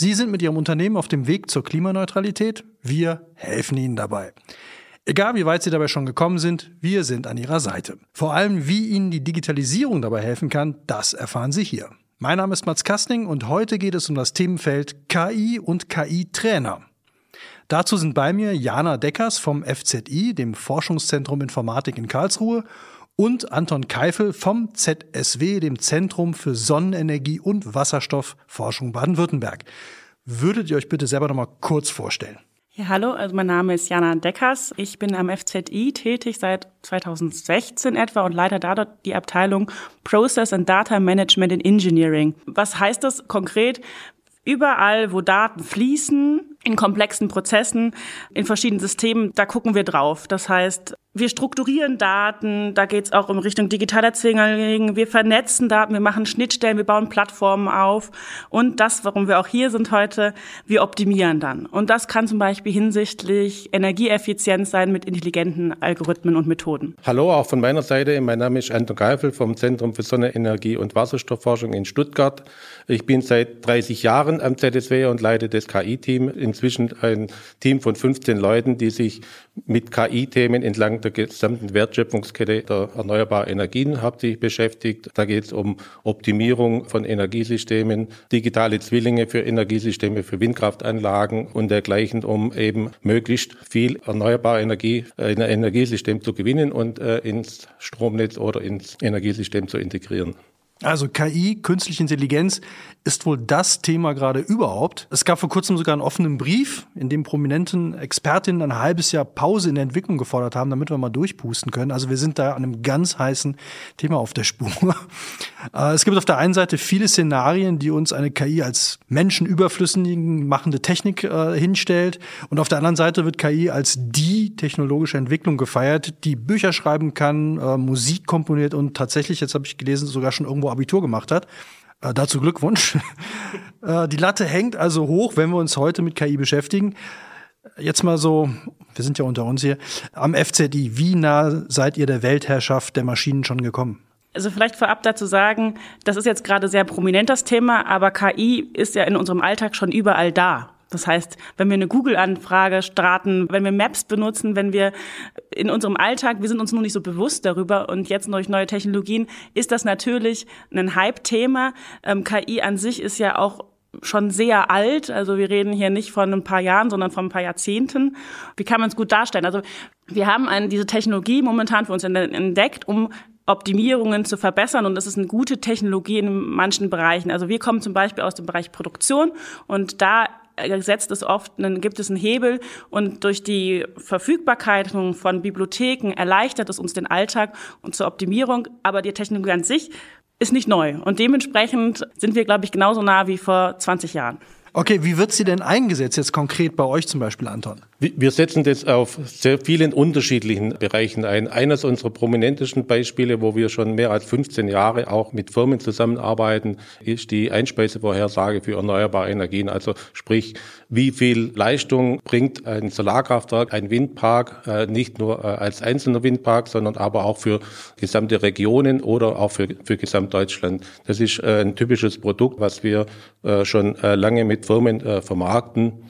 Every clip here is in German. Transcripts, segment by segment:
Sie sind mit Ihrem Unternehmen auf dem Weg zur Klimaneutralität. Wir helfen Ihnen dabei. Egal wie weit Sie dabei schon gekommen sind, wir sind an Ihrer Seite. Vor allem, wie Ihnen die Digitalisierung dabei helfen kann, das erfahren Sie hier. Mein Name ist Mats Kastning und heute geht es um das Themenfeld KI und KI-Trainer. Dazu sind bei mir Jana Deckers vom FZI, dem Forschungszentrum Informatik in Karlsruhe, und Anton Keifel vom ZSW, dem Zentrum für Sonnenenergie und Wasserstoffforschung Baden-Württemberg. Würdet ihr euch bitte selber noch mal kurz vorstellen? Ja, hallo, also mein Name ist Jana Deckers. Ich bin am FZI tätig seit 2016 etwa und leite da dort die Abteilung Process and Data Management in Engineering. Was heißt das konkret? Überall, wo Daten fließen, in komplexen Prozessen, in verschiedenen Systemen, da gucken wir drauf. Das heißt, wir strukturieren Daten, da geht es auch um Richtung digitaler Zwillinge, wir vernetzen Daten, wir machen Schnittstellen, wir bauen Plattformen auf und das, warum wir auch hier sind heute, wir optimieren dann. Und das kann zum Beispiel hinsichtlich Energieeffizienz sein mit intelligenten Algorithmen und Methoden. Hallo, auch von meiner Seite. Mein Name ist Anton Geifel vom Zentrum für Sonnenenergie und Wasserstoffforschung in Stuttgart. Ich bin seit 30 Jahren am ZSW und leite das KI-Team. Inzwischen ein Team von 15 Leuten, die sich mit KI-Themen entlang der gesamten Wertschöpfungskette der erneuerbaren Energien hauptsächlich beschäftigt. Da geht es um Optimierung von Energiesystemen, digitale Zwillinge für Energiesysteme, für Windkraftanlagen und dergleichen, um eben möglichst viel erneuerbare Energie in ein Energiesystem zu gewinnen und äh, ins Stromnetz oder ins Energiesystem zu integrieren. Also KI, künstliche Intelligenz, ist wohl das Thema gerade überhaupt. Es gab vor kurzem sogar einen offenen Brief, in dem prominenten Expertinnen ein halbes Jahr Pause in der Entwicklung gefordert haben, damit wir mal durchpusten können. Also wir sind da an einem ganz heißen Thema auf der Spur. Äh, es gibt auf der einen Seite viele Szenarien, die uns eine KI als menschenüberflüssigen machende Technik äh, hinstellt. Und auf der anderen Seite wird KI als die technologische Entwicklung gefeiert, die Bücher schreiben kann, äh, Musik komponiert und tatsächlich, jetzt habe ich gelesen, sogar schon irgendwo Abitur gemacht hat. Äh, dazu Glückwunsch. äh, die Latte hängt also hoch, wenn wir uns heute mit KI beschäftigen. Jetzt mal so, wir sind ja unter uns hier, am FZI, wie nah seid ihr der Weltherrschaft der Maschinen schon gekommen? Also vielleicht vorab dazu sagen, das ist jetzt gerade sehr prominent das Thema, aber KI ist ja in unserem Alltag schon überall da. Das heißt, wenn wir eine Google-Anfrage starten, wenn wir Maps benutzen, wenn wir in unserem Alltag, wir sind uns nur nicht so bewusst darüber und jetzt durch neue Technologien ist das natürlich ein Hype-Thema. Ähm, KI an sich ist ja auch schon sehr alt. Also wir reden hier nicht von ein paar Jahren, sondern von ein paar Jahrzehnten. Wie kann man es gut darstellen? Also wir haben eine, diese Technologie momentan für uns entdeckt, um Optimierungen zu verbessern. Und das ist eine gute Technologie in manchen Bereichen. Also wir kommen zum Beispiel aus dem Bereich Produktion und da setzt es oft, dann gibt es einen Hebel und durch die Verfügbarkeit von Bibliotheken erleichtert es uns den Alltag und zur Optimierung. Aber die Technologie an sich ist nicht neu und dementsprechend sind wir, glaube ich, genauso nah wie vor 20 Jahren. Okay, wie wird sie denn eingesetzt jetzt konkret bei euch zum Beispiel, Anton? Wir setzen das auf sehr vielen unterschiedlichen Bereichen ein. Eines unserer prominentesten Beispiele, wo wir schon mehr als 15 Jahre auch mit Firmen zusammenarbeiten, ist die Einspeisevorhersage für erneuerbare Energien. Also sprich, wie viel Leistung bringt ein Solarkraftwerk, ein Windpark, äh, nicht nur äh, als einzelner Windpark, sondern aber auch für gesamte Regionen oder auch für, für Gesamtdeutschland. Das ist äh, ein typisches Produkt, was wir schon lange mit Firmen vermarkten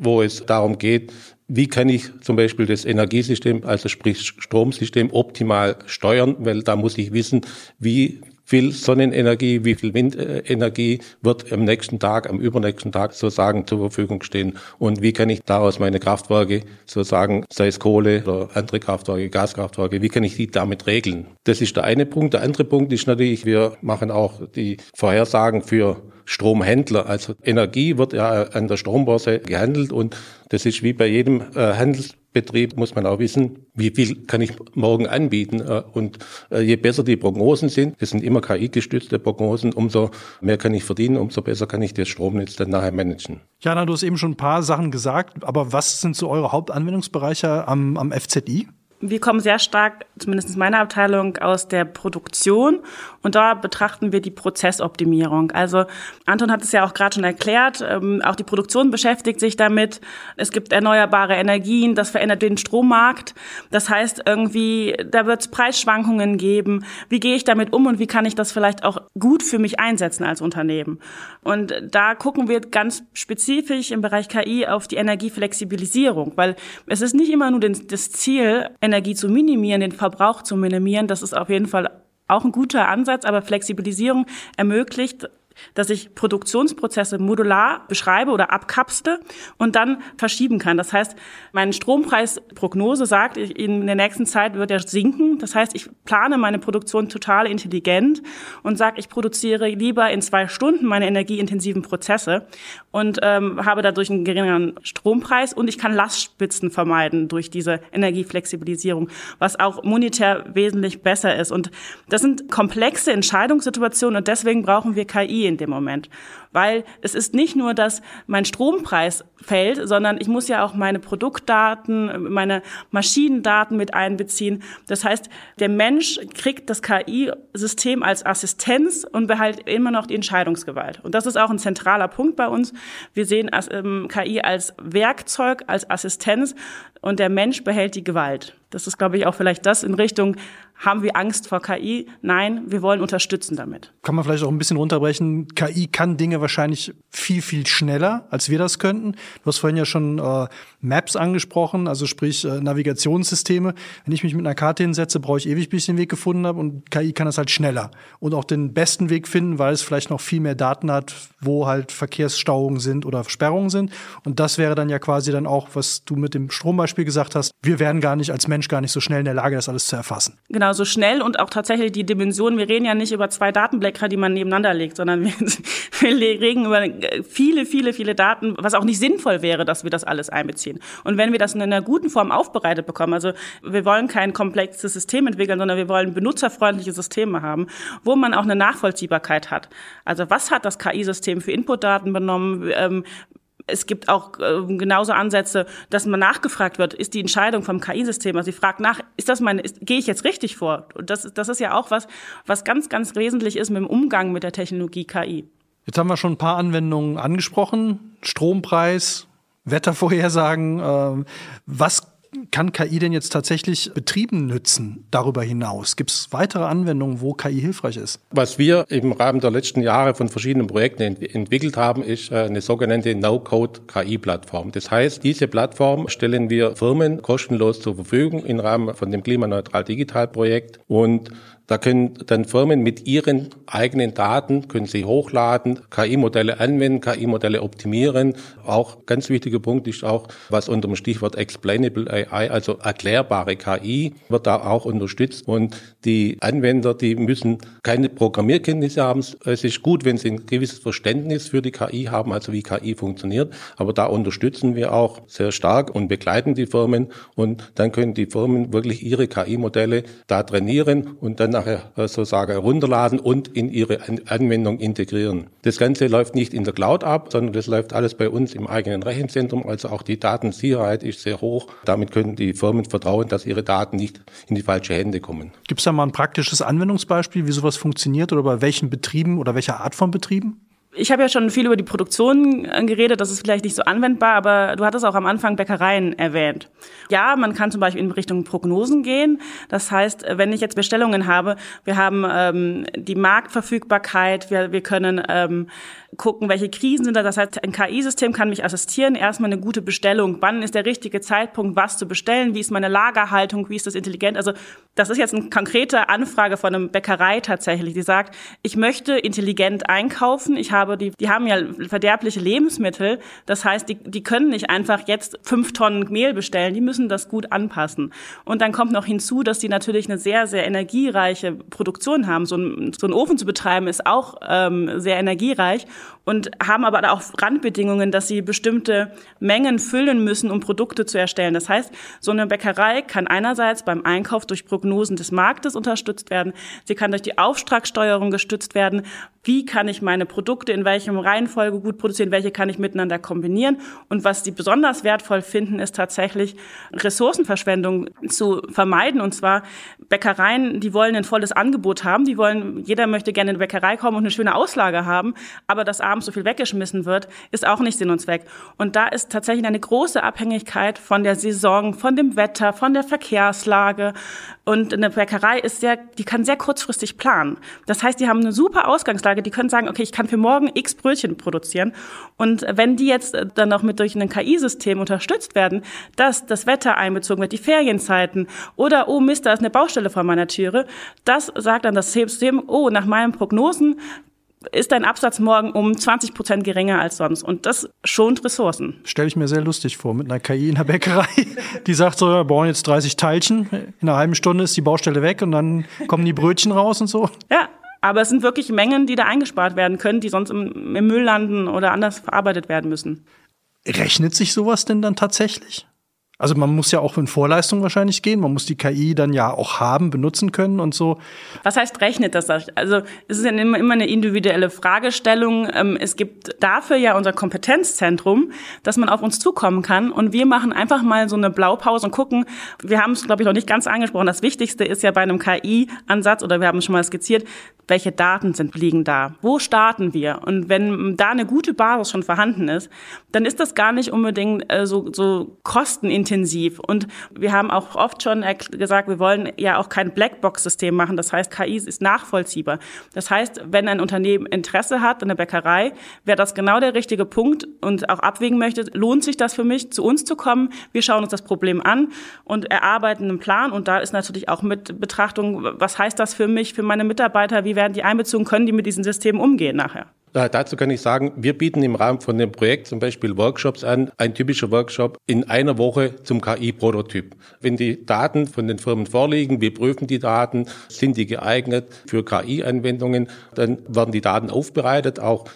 wo es darum geht, wie kann ich zum Beispiel das Energiesystem, also sprich Stromsystem, optimal steuern, weil da muss ich wissen, wie viel Sonnenenergie, wie viel Windenergie wird am nächsten Tag, am übernächsten Tag sozusagen zur Verfügung stehen und wie kann ich daraus meine Kraftwerke sozusagen, sei es Kohle oder andere Kraftwerke, Gaskraftwerke, wie kann ich die damit regeln? Das ist der eine Punkt. Der andere Punkt ist natürlich, wir machen auch die Vorhersagen für Stromhändler. Also Energie wird ja an der Strombörse gehandelt und das ist wie bei jedem äh, Handels Betrieb muss man auch wissen, wie viel kann ich morgen anbieten. Äh, und äh, je besser die Prognosen sind, das sind immer KI-gestützte Prognosen, umso mehr kann ich verdienen, umso besser kann ich das Stromnetz dann nachher managen. Jana, du hast eben schon ein paar Sachen gesagt, aber was sind so eure Hauptanwendungsbereiche am, am FZI? Wir kommen sehr stark, zumindest meine Abteilung, aus der Produktion und da betrachten wir die Prozessoptimierung. Also Anton hat es ja auch gerade schon erklärt, ähm, auch die Produktion beschäftigt sich damit. Es gibt erneuerbare Energien, das verändert den Strommarkt. Das heißt irgendwie, da wird es Preisschwankungen geben. Wie gehe ich damit um und wie kann ich das vielleicht auch gut für mich einsetzen als Unternehmen? Und da gucken wir ganz spezifisch im Bereich KI auf die Energieflexibilisierung, weil es ist nicht immer nur das Ziel, Energie zu minimieren, den Verbrauch zu minimieren. Das ist auf jeden Fall auch ein guter Ansatz, aber Flexibilisierung ermöglicht dass ich Produktionsprozesse modular beschreibe oder abkapsle und dann verschieben kann. Das heißt, meine Strompreisprognose sagt, in der nächsten Zeit wird er sinken. Das heißt, ich plane meine Produktion total intelligent und sage, ich produziere lieber in zwei Stunden meine energieintensiven Prozesse und ähm, habe dadurch einen geringeren Strompreis und ich kann Lastspitzen vermeiden durch diese Energieflexibilisierung, was auch monetär wesentlich besser ist. Und das sind komplexe Entscheidungssituationen und deswegen brauchen wir KI in dem Moment. Weil es ist nicht nur, dass mein Strompreis fällt, sondern ich muss ja auch meine Produktdaten, meine Maschinendaten mit einbeziehen. Das heißt, der Mensch kriegt das KI-System als Assistenz und behält immer noch die Entscheidungsgewalt. Und das ist auch ein zentraler Punkt bei uns. Wir sehen ähm, KI als Werkzeug, als Assistenz und der Mensch behält die Gewalt. Das ist, glaube ich, auch vielleicht das in Richtung, haben wir Angst vor KI? Nein, wir wollen unterstützen damit. Kann man vielleicht auch ein bisschen runterbrechen. KI kann Dinge wahrscheinlich viel, viel schneller, als wir das könnten. Du hast vorhin ja schon äh, Maps angesprochen, also sprich äh, Navigationssysteme. Wenn ich mich mit einer Karte hinsetze, brauche ich ewig, bis ich den Weg gefunden habe und KI kann das halt schneller und auch den besten Weg finden, weil es vielleicht noch viel mehr Daten hat, wo halt Verkehrsstauungen sind oder Sperrungen sind. Und das wäre dann ja quasi dann auch, was du mit dem Strombeispiel gesagt hast. Wir wären gar nicht als Mensch gar nicht so schnell in der Lage, das alles zu erfassen. Genau so schnell und auch tatsächlich die Dimensionen. Wir reden ja nicht über zwei Datenblätter, die man nebeneinander legt, sondern wir, wir reden über viele, viele, viele Daten, was auch nicht sinnvoll wäre, dass wir das alles einbeziehen. Und wenn wir das in einer guten Form aufbereitet bekommen, also wir wollen kein komplexes System entwickeln, sondern wir wollen benutzerfreundliche Systeme haben, wo man auch eine Nachvollziehbarkeit hat. Also was hat das KI-System für Inputdaten benommen? Ähm, es gibt auch äh, genauso Ansätze, dass man nachgefragt wird, ist die Entscheidung vom KI-System, also sie fragt nach, ist das meine, ist, gehe ich jetzt richtig vor? Und das, das ist ja auch was, was ganz, ganz wesentlich ist mit dem Umgang mit der Technologie KI. Jetzt haben wir schon ein paar Anwendungen angesprochen. Strompreis, Wettervorhersagen. Äh, was kann KI denn jetzt tatsächlich Betrieben nützen darüber hinaus? Gibt es weitere Anwendungen, wo KI hilfreich ist? Was wir im Rahmen der letzten Jahre von verschiedenen Projekten ent entwickelt haben, ist äh, eine sogenannte No-Code-KI-Plattform. Das heißt, diese Plattform stellen wir Firmen kostenlos zur Verfügung im Rahmen von dem Klimaneutral Digital Projekt und da können dann Firmen mit ihren eigenen Daten, können sie hochladen, KI-Modelle anwenden, KI-Modelle optimieren. Auch ganz wichtiger Punkt ist auch, was unter dem Stichwort Explainable AI, also erklärbare KI, wird da auch unterstützt. Und die Anwender, die müssen keine Programmierkenntnisse haben. Es ist gut, wenn sie ein gewisses Verständnis für die KI haben, also wie KI funktioniert. Aber da unterstützen wir auch sehr stark und begleiten die Firmen. Und dann können die Firmen wirklich ihre KI-Modelle da trainieren und dann nachher äh, sozusagen herunterladen und in ihre Anwendung integrieren. Das Ganze läuft nicht in der Cloud ab, sondern das läuft alles bei uns im eigenen Rechenzentrum. Also auch die Datensicherheit ist sehr hoch. Damit können die Firmen vertrauen, dass ihre Daten nicht in die falsche Hände kommen. Gibt es da mal ein praktisches Anwendungsbeispiel, wie sowas funktioniert oder bei welchen Betrieben oder welcher Art von Betrieben? Ich habe ja schon viel über die Produktion äh, geredet, das ist vielleicht nicht so anwendbar, aber du hattest auch am Anfang Bäckereien erwähnt. Ja, man kann zum Beispiel in Richtung Prognosen gehen. Das heißt, wenn ich jetzt Bestellungen habe, wir haben ähm, die Marktverfügbarkeit, wir, wir können ähm, gucken, welche Krisen sind da. Das heißt, ein KI-System kann mich assistieren. Erstmal eine gute Bestellung. Wann ist der richtige Zeitpunkt, was zu bestellen? Wie ist meine Lagerhaltung? Wie ist das intelligent? Also das ist jetzt eine konkrete Anfrage von einem Bäckerei tatsächlich, die sagt, ich möchte intelligent einkaufen. Ich habe die, die haben ja verderbliche Lebensmittel. Das heißt, die, die können nicht einfach jetzt fünf Tonnen Mehl bestellen. Die müssen das gut anpassen. Und dann kommt noch hinzu, dass die natürlich eine sehr, sehr energiereiche Produktion haben. So ein, so ein Ofen zu betreiben ist auch ähm, sehr energiereich. Und haben aber auch Randbedingungen, dass sie bestimmte Mengen füllen müssen, um Produkte zu erstellen. Das heißt, so eine Bäckerei kann einerseits beim Einkauf durch Prognosen des Marktes unterstützt werden, sie kann durch die Auftragssteuerung gestützt werden, wie kann ich meine Produkte in welchem Reihenfolge gut produzieren, welche kann ich miteinander kombinieren. Und was sie besonders wertvoll finden, ist tatsächlich Ressourcenverschwendung zu vermeiden. Und zwar Bäckereien, die wollen ein volles Angebot haben, die wollen, jeder möchte gerne in eine Bäckerei kommen und eine schöne Auslage haben, aber dass abends so viel weggeschmissen wird, ist auch nicht Sinn und Zweck. Und da ist tatsächlich eine große Abhängigkeit von der Saison, von dem Wetter, von der Verkehrslage. Und eine Bäckerei ist sehr, die kann sehr kurzfristig planen. Das heißt, die haben eine super Ausgangslage, die können sagen, okay, ich kann für morgen x Brötchen produzieren. Und wenn die jetzt dann noch mit durch ein KI-System unterstützt werden, dass das Wetter einbezogen wird, die Ferienzeiten oder, oh Mist, da ist eine Baustelle vor meiner Türe, das sagt dann das System, oh, nach meinen Prognosen ist dein Absatz morgen um 20 Prozent geringer als sonst. Und das schont Ressourcen. Stelle ich mir sehr lustig vor, mit einer KI in der Bäckerei, die sagt so, wir brauchen jetzt 30 Teilchen, in einer halben Stunde ist die Baustelle weg und dann kommen die Brötchen raus und so. Ja, aber es sind wirklich Mengen, die da eingespart werden können, die sonst im, im Müll landen oder anders verarbeitet werden müssen. Rechnet sich sowas denn dann tatsächlich? Also man muss ja auch in Vorleistung wahrscheinlich gehen. Man muss die KI dann ja auch haben, benutzen können und so. Was heißt rechnet das? Also es ist ja immer, immer eine individuelle Fragestellung. Ähm, es gibt dafür ja unser Kompetenzzentrum, dass man auf uns zukommen kann. Und wir machen einfach mal so eine Blaupause und gucken. Wir haben es, glaube ich, noch nicht ganz angesprochen. Das Wichtigste ist ja bei einem KI-Ansatz, oder wir haben es schon mal skizziert, welche Daten sind, liegen da? Wo starten wir? Und wenn da eine gute Basis schon vorhanden ist, dann ist das gar nicht unbedingt äh, so, so kostenintensiv. Und wir haben auch oft schon gesagt, wir wollen ja auch kein Blackbox-System machen. Das heißt, KI ist nachvollziehbar. Das heißt, wenn ein Unternehmen Interesse hat, eine Bäckerei, wäre das genau der richtige Punkt und auch abwägen möchte, lohnt sich das für mich, zu uns zu kommen? Wir schauen uns das Problem an und erarbeiten einen Plan. Und da ist natürlich auch mit Betrachtung, was heißt das für mich, für meine Mitarbeiter, wie werden die einbezogen, können die mit diesen Systemen umgehen nachher? Ja, dazu kann ich sagen, wir bieten im Rahmen von dem Projekt zum Beispiel Workshops an. Ein typischer Workshop in einer Woche zum KI-Prototyp. Wenn die Daten von den Firmen vorliegen, wir prüfen die Daten, sind die geeignet für KI-Anwendungen, dann werden die Daten aufbereitet, auch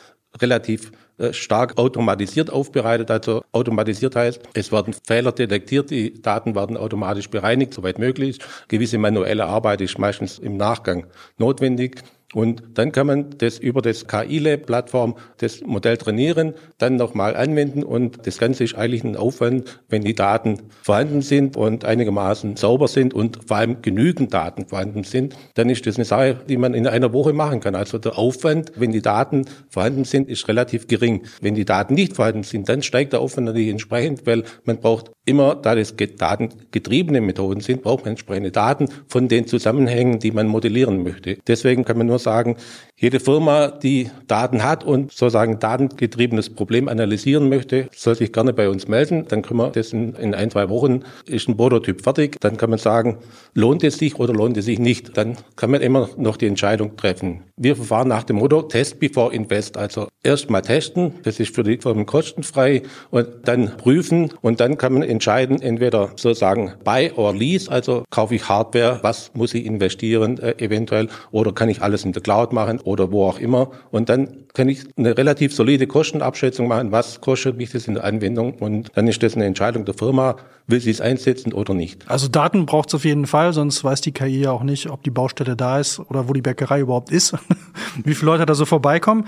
relativ äh, stark automatisiert aufbereitet. Also automatisiert heißt, es werden Fehler detektiert, die Daten werden automatisch bereinigt, soweit möglich. Gewisse manuelle Arbeit ist meistens im Nachgang notwendig. Und dann kann man das über das KI-Lab-Plattform das Modell trainieren, dann nochmal anwenden und das Ganze ist eigentlich ein Aufwand, wenn die Daten vorhanden sind und einigermaßen sauber sind und vor allem genügend Daten vorhanden sind, dann ist das eine Sache, die man in einer Woche machen kann. Also der Aufwand, wenn die Daten vorhanden sind, ist relativ gering. Wenn die Daten nicht vorhanden sind, dann steigt der Aufwand natürlich entsprechend, weil man braucht immer, da das datengetriebene Methoden sind, braucht man entsprechende Daten von den Zusammenhängen, die man modellieren möchte. Deswegen kann man nur sagen, jede Firma, die Daten hat und sozusagen datengetriebenes Problem analysieren möchte, soll sich gerne bei uns melden. Dann können wir das in, in ein, zwei Wochen, ist ein Prototyp fertig. Dann kann man sagen, lohnt es sich oder lohnt es sich nicht. Dann kann man immer noch die Entscheidung treffen. Wir verfahren nach dem Motto Test before Invest. Also erst mal testen, das ist für die Firmen kostenfrei und dann prüfen und dann kann man entscheiden, entweder sozusagen buy or lease, also kaufe ich Hardware, was muss ich investieren äh, eventuell oder kann ich alles in der Cloud machen oder wo auch immer. Und dann kann ich eine relativ solide Kostenabschätzung machen, was kostet mich das in der Anwendung. Und dann ist das eine Entscheidung der Firma, will sie es einsetzen oder nicht. Also Daten braucht es auf jeden Fall, sonst weiß die KI ja auch nicht, ob die Baustelle da ist oder wo die Bäckerei überhaupt ist, wie viele Leute da so vorbeikommen.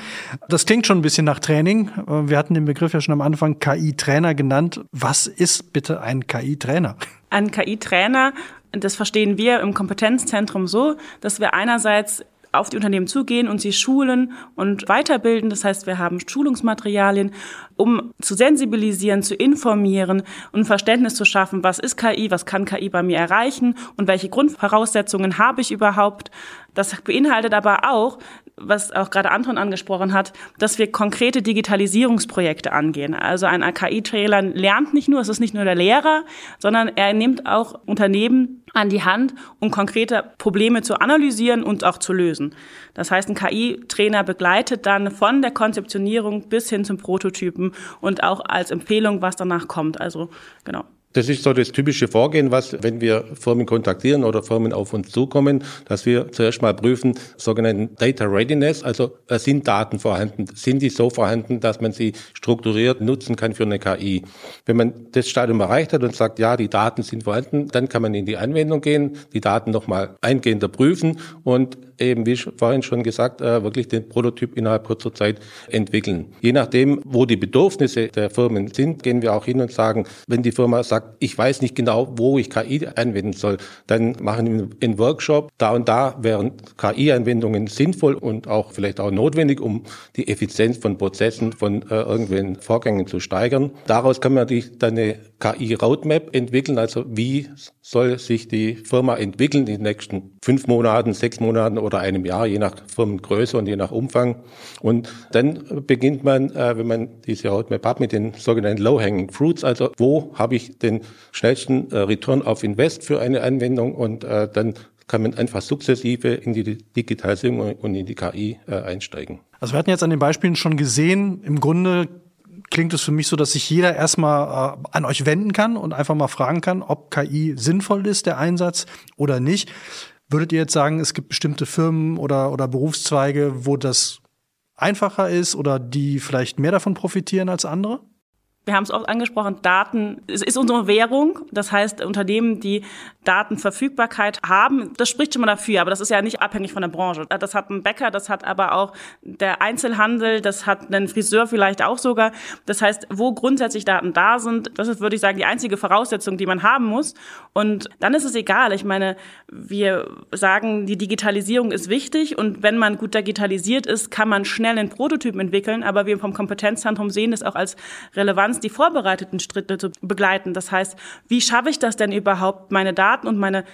Das klingt schon ein bisschen nach Training. Wir hatten den Begriff ja schon am Anfang KI-Trainer genannt. Was ist bitte ein KI-Trainer? Ein KI-Trainer, das verstehen wir im Kompetenzzentrum so, dass wir einerseits auf die Unternehmen zugehen und sie schulen und weiterbilden. Das heißt, wir haben Schulungsmaterialien, um zu sensibilisieren, zu informieren und Verständnis zu schaffen, was ist KI, was kann KI bei mir erreichen und welche Grundvoraussetzungen habe ich überhaupt. Das beinhaltet aber auch, was auch gerade Anton angesprochen hat, dass wir konkrete Digitalisierungsprojekte angehen. Also ein KI-Trailer lernt nicht nur, es ist nicht nur der Lehrer, sondern er nimmt auch Unternehmen an die Hand, um konkrete Probleme zu analysieren und auch zu lösen. Das heißt, ein KI-Trainer begleitet dann von der Konzeptionierung bis hin zum Prototypen und auch als Empfehlung, was danach kommt. Also genau. Das ist so das typische Vorgehen, was, wenn wir Firmen kontaktieren oder Firmen auf uns zukommen, dass wir zuerst mal prüfen, sogenannten Data Readiness, also äh, sind Daten vorhanden, sind die so vorhanden, dass man sie strukturiert nutzen kann für eine KI. Wenn man das Stadium erreicht hat und sagt, ja, die Daten sind vorhanden, dann kann man in die Anwendung gehen, die Daten nochmal eingehender prüfen und eben, wie vorhin schon gesagt, äh, wirklich den Prototyp innerhalb kurzer Zeit entwickeln. Je nachdem, wo die Bedürfnisse der Firmen sind, gehen wir auch hin und sagen, wenn die Firma sagt, ich weiß nicht genau, wo ich KI anwenden soll, dann machen wir einen Workshop. Da und da wären KI-Anwendungen sinnvoll und auch vielleicht auch notwendig, um die Effizienz von Prozessen, von äh, irgendwelchen Vorgängen zu steigern. Daraus kann man natürlich dann eine KI-Roadmap entwickeln. Also wie soll sich die Firma entwickeln in den nächsten fünf Monaten, sechs Monaten oder einem Jahr, je nach Firmengröße und je nach Umfang. Und dann beginnt man, äh, wenn man diese Roadmap hat, mit den sogenannten Low-Hanging Fruits. Also wo habe ich den schnellsten äh, Return of Invest für eine Anwendung und äh, dann kann man einfach sukzessive in die Digitalisierung und in die KI einsteigen. Also wir hatten jetzt an den Beispielen schon gesehen, im Grunde klingt es für mich so, dass sich jeder erstmal äh, an euch wenden kann und einfach mal fragen kann, ob KI sinnvoll ist, der Einsatz oder nicht. Würdet ihr jetzt sagen, es gibt bestimmte Firmen oder, oder Berufszweige, wo das einfacher ist oder die vielleicht mehr davon profitieren als andere? Wir haben es oft angesprochen, Daten es ist unsere Währung. Das heißt, Unternehmen, die Datenverfügbarkeit haben, das spricht schon mal dafür, aber das ist ja nicht abhängig von der Branche. Das hat ein Bäcker, das hat aber auch der Einzelhandel, das hat ein Friseur vielleicht auch sogar. Das heißt, wo grundsätzlich Daten da sind, das ist, würde ich sagen, die einzige Voraussetzung, die man haben muss. Und dann ist es egal. Ich meine, wir sagen, die Digitalisierung ist wichtig und wenn man gut digitalisiert ist, kann man schnell einen Prototypen entwickeln, aber wir vom Kompetenzzentrum sehen das auch als Relevanz uns die vorbereiteten Schritte zu begleiten. Das heißt, wie schaffe ich das denn überhaupt, meine Daten und meine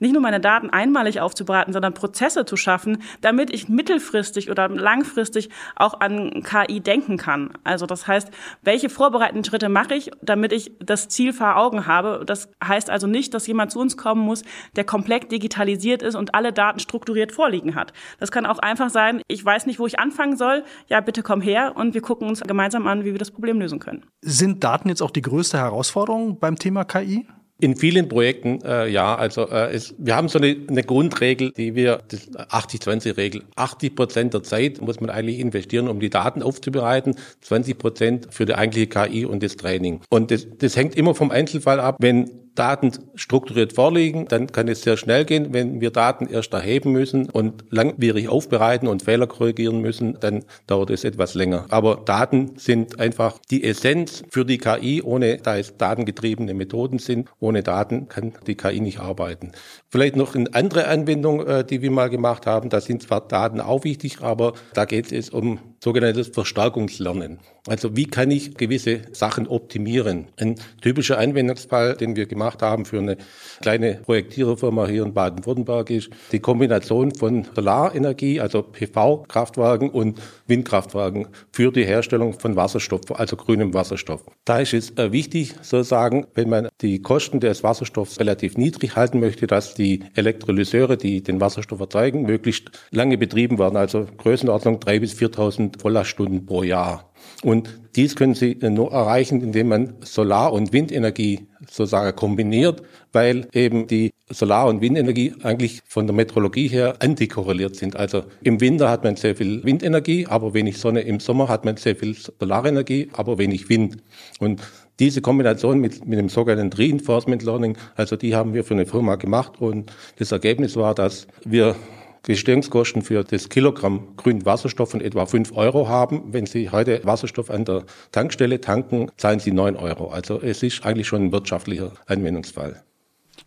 nicht nur meine Daten einmalig aufzubereiten, sondern Prozesse zu schaffen, damit ich mittelfristig oder langfristig auch an KI denken kann. Also das heißt, welche vorbereitenden Schritte mache ich, damit ich das Ziel vor Augen habe. Das heißt also nicht, dass jemand zu uns kommen muss, der komplett digitalisiert ist und alle Daten strukturiert vorliegen hat. Das kann auch einfach sein, ich weiß nicht, wo ich anfangen soll. Ja, bitte komm her und wir gucken uns gemeinsam an, wie wir das Problem lösen können. Sind Daten jetzt auch die größte Herausforderung beim Thema KI? In vielen Projekten äh, ja, also äh, es, wir haben so eine, eine Grundregel, die wir, 80-20-Regel, 80 Prozent der Zeit muss man eigentlich investieren, um die Daten aufzubereiten, 20 Prozent für die eigentliche KI und das Training. Und das, das hängt immer vom Einzelfall ab. Wenn Daten strukturiert vorliegen, dann kann es sehr schnell gehen. Wenn wir Daten erst erheben müssen und langwierig aufbereiten und Fehler korrigieren müssen, dann dauert es etwas länger. Aber Daten sind einfach die Essenz für die KI, ohne da es datengetriebene Methoden sind. Ohne Daten kann die KI nicht arbeiten. Vielleicht noch eine andere Anwendung, äh, die wir mal gemacht haben. Da sind zwar Daten auch wichtig, aber da geht es um sogenanntes Verstärkungslernen. Also wie kann ich gewisse Sachen optimieren? Ein typischer Anwendungsfall, den wir gemacht haben für eine kleine Projektiererfirma hier in Baden-Württemberg ist die Kombination von Solarenergie, also PV-Kraftwagen und Windkraftwagen für die Herstellung von Wasserstoff, also grünem Wasserstoff. Da ist es äh, wichtig, sozusagen, wenn man die Kosten des Wasserstoffs relativ niedrig halten möchte, dass die Elektrolyseure, die den Wasserstoff erzeugen, möglichst lange betrieben werden, also Größenordnung 3.000 bis 4.000 Volllaststunden pro Jahr. Und dies können Sie nur erreichen, indem man Solar- und Windenergie sozusagen kombiniert, weil eben die Solar- und Windenergie eigentlich von der Meteorologie her antikorreliert sind. Also im Winter hat man sehr viel Windenergie, aber wenig Sonne. Im Sommer hat man sehr viel Solarenergie, aber wenig Wind. Und diese Kombination mit, mit dem sogenannten Reinforcement Learning, also die haben wir für eine Firma gemacht und das Ergebnis war, dass wir Gestehungskosten für das Kilogramm grünen Wasserstoff von etwa 5 Euro haben. Wenn Sie heute Wasserstoff an der Tankstelle tanken, zahlen Sie 9 Euro. Also es ist eigentlich schon ein wirtschaftlicher Anwendungsfall.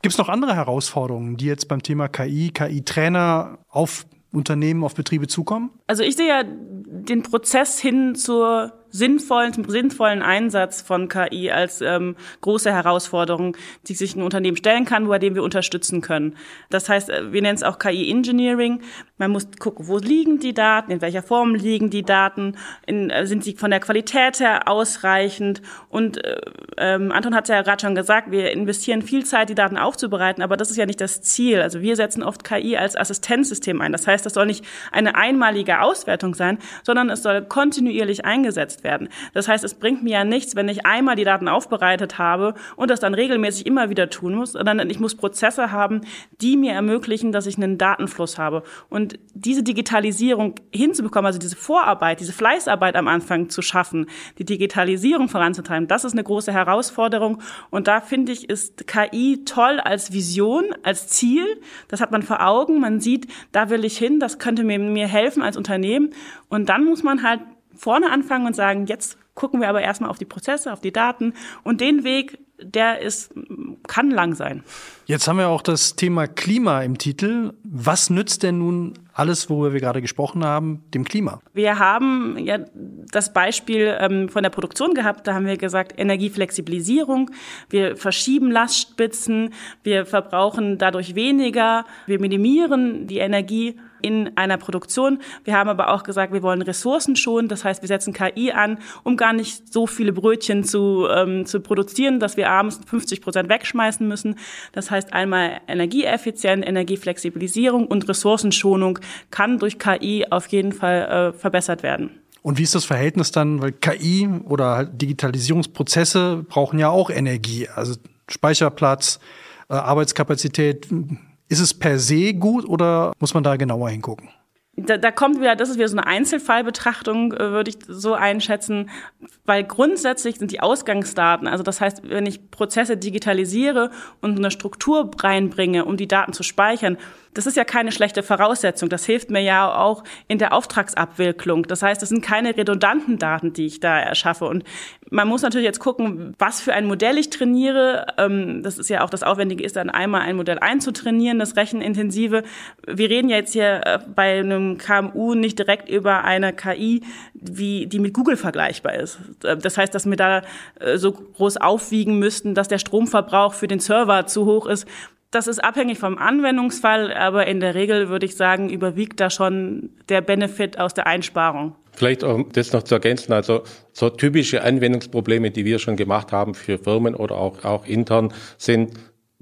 Gibt es noch andere Herausforderungen, die jetzt beim Thema KI, KI-Trainer auf Unternehmen, auf Betriebe zukommen? Also ich sehe ja den Prozess hin zur sinnvollen, zum sinnvollen Einsatz von KI als ähm, große Herausforderung, die sich ein Unternehmen stellen kann, bei dem wir unterstützen können. Das heißt, äh, wir nennen es auch KI-Engineering. Man muss gucken, wo liegen die Daten, in welcher Form liegen die Daten, in, äh, sind sie von der Qualität her ausreichend. Und äh, ähm, Anton hat es ja gerade schon gesagt, wir investieren viel Zeit, die Daten aufzubereiten, aber das ist ja nicht das Ziel. Also wir setzen oft KI als Assistenzsystem ein. Das heißt, das soll nicht eine einmalige Auswertung sein, sondern es soll kontinuierlich eingesetzt werden. Das heißt, es bringt mir ja nichts, wenn ich einmal die Daten aufbereitet habe und das dann regelmäßig immer wieder tun muss, sondern ich muss Prozesse haben, die mir ermöglichen, dass ich einen Datenfluss habe. Und diese Digitalisierung hinzubekommen, also diese Vorarbeit, diese Fleißarbeit am Anfang zu schaffen, die Digitalisierung voranzutreiben, das ist eine große Herausforderung. Und da finde ich, ist KI toll als Vision, als Ziel. Das hat man vor Augen. Man sieht, da will ich hin. Das könnte mir, mir helfen als Unternehmen. Und dann muss man halt vorne anfangen und sagen, jetzt gucken wir aber erstmal auf die Prozesse, auf die Daten und den Weg, der ist, kann lang sein. Jetzt haben wir auch das Thema Klima im Titel. Was nützt denn nun alles, worüber wir gerade gesprochen haben, dem Klima? Wir haben ja das Beispiel ähm, von der Produktion gehabt. Da haben wir gesagt, Energieflexibilisierung. Wir verschieben Lastspitzen. Wir verbrauchen dadurch weniger. Wir minimieren die Energie in einer Produktion. Wir haben aber auch gesagt, wir wollen Ressourcen schonen. Das heißt, wir setzen KI an, um gar nicht so viele Brötchen zu, ähm, zu produzieren, dass wir abends 50 Prozent wegschmeißen müssen. Das heißt einmal Energieeffizient, Energieflexibilisierung und Ressourcenschonung kann durch KI auf jeden Fall äh, verbessert werden. Und wie ist das Verhältnis dann? Weil KI oder halt Digitalisierungsprozesse brauchen ja auch Energie, also Speicherplatz, äh, Arbeitskapazität. Ist es per se gut oder muss man da genauer hingucken? Da, da kommt wieder, das ist wieder so eine Einzelfallbetrachtung, äh, würde ich so einschätzen, weil grundsätzlich sind die Ausgangsdaten, also das heißt, wenn ich Prozesse digitalisiere und eine Struktur reinbringe, um die Daten zu speichern, das ist ja keine schlechte Voraussetzung. Das hilft mir ja auch in der Auftragsabwicklung. Das heißt, es sind keine redundanten Daten, die ich da erschaffe. Und man muss natürlich jetzt gucken, was für ein Modell ich trainiere. Ähm, das ist ja auch das Aufwendige ist, dann einmal ein Modell einzutrainieren, das Rechenintensive. Wir reden ja jetzt hier äh, bei einem KMU nicht direkt über eine KI, wie, die mit Google vergleichbar ist. Äh, das heißt, dass wir da äh, so groß aufwiegen müssten, dass der Stromverbrauch für den Server zu hoch ist. Das ist abhängig vom Anwendungsfall, aber in der Regel würde ich sagen, überwiegt da schon der Benefit aus der Einsparung. Vielleicht um das noch zu ergänzen, also so typische Anwendungsprobleme, die wir schon gemacht haben für Firmen oder auch, auch intern, sind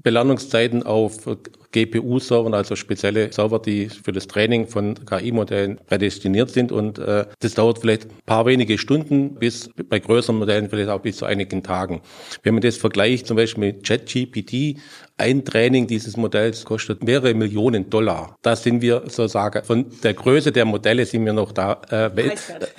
Belernungszeiten auf GPU-Servern, also spezielle Server, die für das Training von KI-Modellen prädestiniert sind. Und äh, das dauert vielleicht ein paar wenige Stunden bis bei größeren Modellen vielleicht auch bis zu einigen Tagen. Wenn man das vergleicht zum Beispiel mit ChatGPT, ein Training dieses Modells kostet mehrere Millionen Dollar. Da sind wir sozusagen von der Größe der Modelle sind wir noch da äh,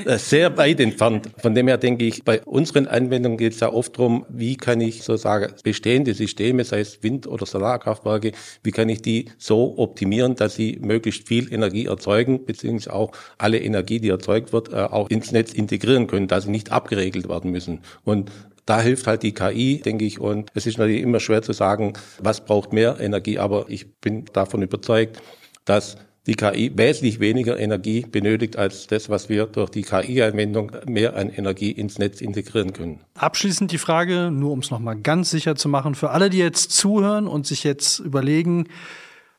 äh, sehr weit entfernt. Von dem her denke ich, bei unseren Anwendungen geht es ja oft darum, wie kann ich sozusagen bestehende Systeme, sei es Wind- oder Solarkraftwerke, wie kann ich die so optimieren, dass sie möglichst viel Energie erzeugen, beziehungsweise auch alle Energie, die erzeugt wird, äh, auch ins Netz integrieren können, dass sie nicht abgeregelt werden müssen. Und da hilft halt die KI, denke ich. Und es ist natürlich immer schwer zu sagen, was braucht mehr Energie. Aber ich bin davon überzeugt, dass die KI wesentlich weniger Energie benötigt als das, was wir durch die KI-Anwendung mehr an Energie ins Netz integrieren können. Abschließend die Frage, nur um es nochmal ganz sicher zu machen, für alle, die jetzt zuhören und sich jetzt überlegen,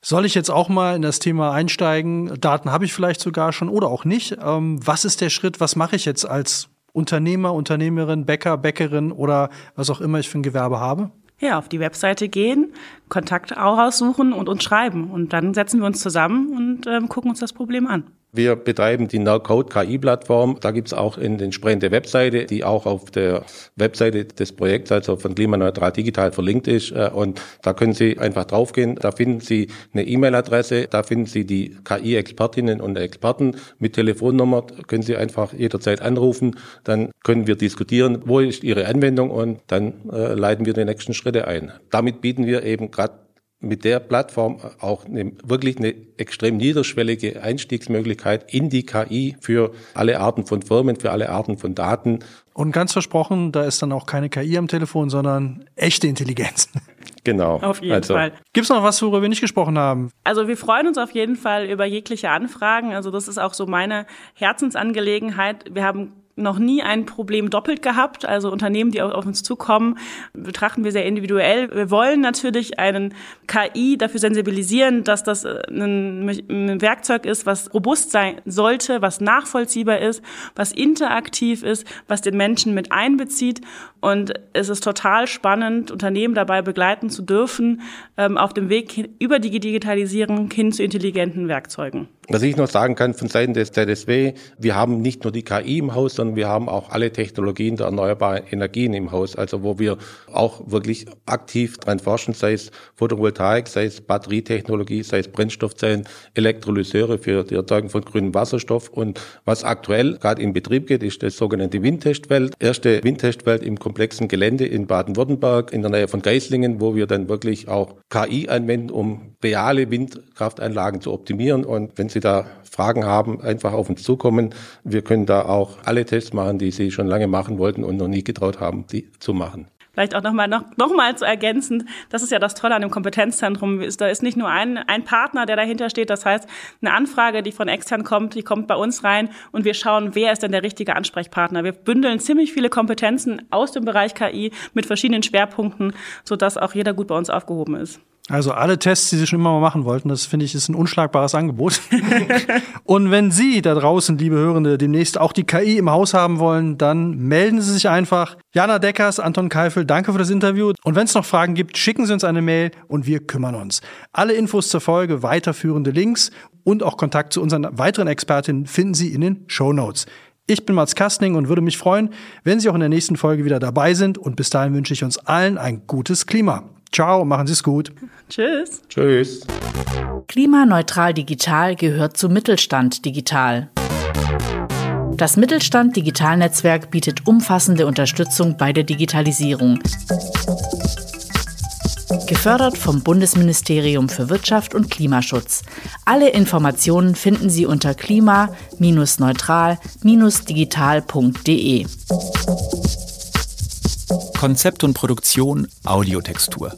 soll ich jetzt auch mal in das Thema einsteigen? Daten habe ich vielleicht sogar schon oder auch nicht. Ähm, was ist der Schritt? Was mache ich jetzt als Unternehmer, Unternehmerin, Bäcker, Bäckerin oder was auch immer ich für ein Gewerbe habe? Ja, auf die Webseite gehen, Kontakt auch aussuchen und uns schreiben. Und dann setzen wir uns zusammen und ähm, gucken uns das Problem an. Wir betreiben die No-Code KI-Plattform. Da gibt es auch eine entsprechende Webseite, die auch auf der Webseite des Projekts, also von Klimaneutral Digital, verlinkt ist. Äh, und da können Sie einfach draufgehen. Da finden Sie eine E-Mail-Adresse, da finden Sie die KI-Expertinnen und Experten mit Telefonnummer. Können Sie einfach jederzeit anrufen. Dann können wir diskutieren, wo ist Ihre Anwendung und dann äh, leiten wir die nächsten Schritte ein. Damit bieten wir eben gerade mit der Plattform auch eine, wirklich eine extrem niederschwellige Einstiegsmöglichkeit in die KI für alle Arten von Firmen, für alle Arten von Daten. Und ganz versprochen, da ist dann auch keine KI am Telefon, sondern echte Intelligenz. Genau. Auf jeden also. Fall. Gibt es noch was, worüber wir nicht gesprochen haben? Also wir freuen uns auf jeden Fall über jegliche Anfragen. Also das ist auch so meine Herzensangelegenheit. Wir haben noch nie ein Problem doppelt gehabt. Also Unternehmen, die auf uns zukommen, betrachten wir sehr individuell. Wir wollen natürlich einen KI dafür sensibilisieren, dass das äh, ein, Werkzeug ist, was robust sein sollte, was nachvollziehbar ist, was interaktiv ist, was den Menschen mit einbezieht. Und es ist total spannend, Unternehmen dabei begleiten zu dürfen, ähm, auf dem Weg über die Digitalisierung hin zu intelligenten Werkzeugen. Was ich noch sagen kann von Seiten des ZSW, wir haben nicht nur die KI im Haus, sondern wir haben auch alle Technologien der erneuerbaren Energien im Haus, also wo wir auch wirklich aktiv dran forschen, sei es Photovoltaik, sei es Batterietechnologie, sei es Brennstoffzellen, Elektrolyseure für die Erzeugung von grünem Wasserstoff. Und was aktuell gerade in Betrieb geht, ist das sogenannte Windtestfeld. Erste Windtestfeld im komplexen Gelände in Baden-Württemberg in der Nähe von Geislingen, wo wir dann wirklich auch KI anwenden, um reale Windkraftanlagen zu optimieren. Und wenn Sie da Fragen haben, einfach auf uns zukommen. Wir können da auch alle Tests machen, die Sie schon lange machen wollten und noch nie getraut haben, die zu machen. Vielleicht auch nochmal noch, noch mal zu ergänzen, das ist ja das Tolle an dem Kompetenzzentrum. Da ist nicht nur ein, ein Partner, der dahinter steht. Das heißt, eine Anfrage, die von extern kommt, die kommt bei uns rein und wir schauen, wer ist denn der richtige Ansprechpartner. Wir bündeln ziemlich viele Kompetenzen aus dem Bereich KI mit verschiedenen Schwerpunkten, sodass auch jeder gut bei uns aufgehoben ist. Also alle Tests, die Sie schon immer mal machen wollten, das finde ich ist ein unschlagbares Angebot. und wenn Sie da draußen, liebe Hörende, demnächst auch die KI im Haus haben wollen, dann melden Sie sich einfach. Jana Deckers, Anton Keifel, danke für das Interview. Und wenn es noch Fragen gibt, schicken Sie uns eine Mail und wir kümmern uns. Alle Infos zur Folge, weiterführende Links und auch Kontakt zu unseren weiteren Expertinnen finden Sie in den Show Notes. Ich bin Mats Kastning und würde mich freuen, wenn Sie auch in der nächsten Folge wieder dabei sind. Und bis dahin wünsche ich uns allen ein gutes Klima. Ciao, machen Sie es gut. Tschüss. Tschüss. Klimaneutral Digital gehört zu Mittelstand Digital. Das Mittelstand Digitalnetzwerk bietet umfassende Unterstützung bei der Digitalisierung. Gefördert vom Bundesministerium für Wirtschaft und Klimaschutz. Alle Informationen finden Sie unter klima-neutral-digital.de. Konzept und Produktion Audiotextur.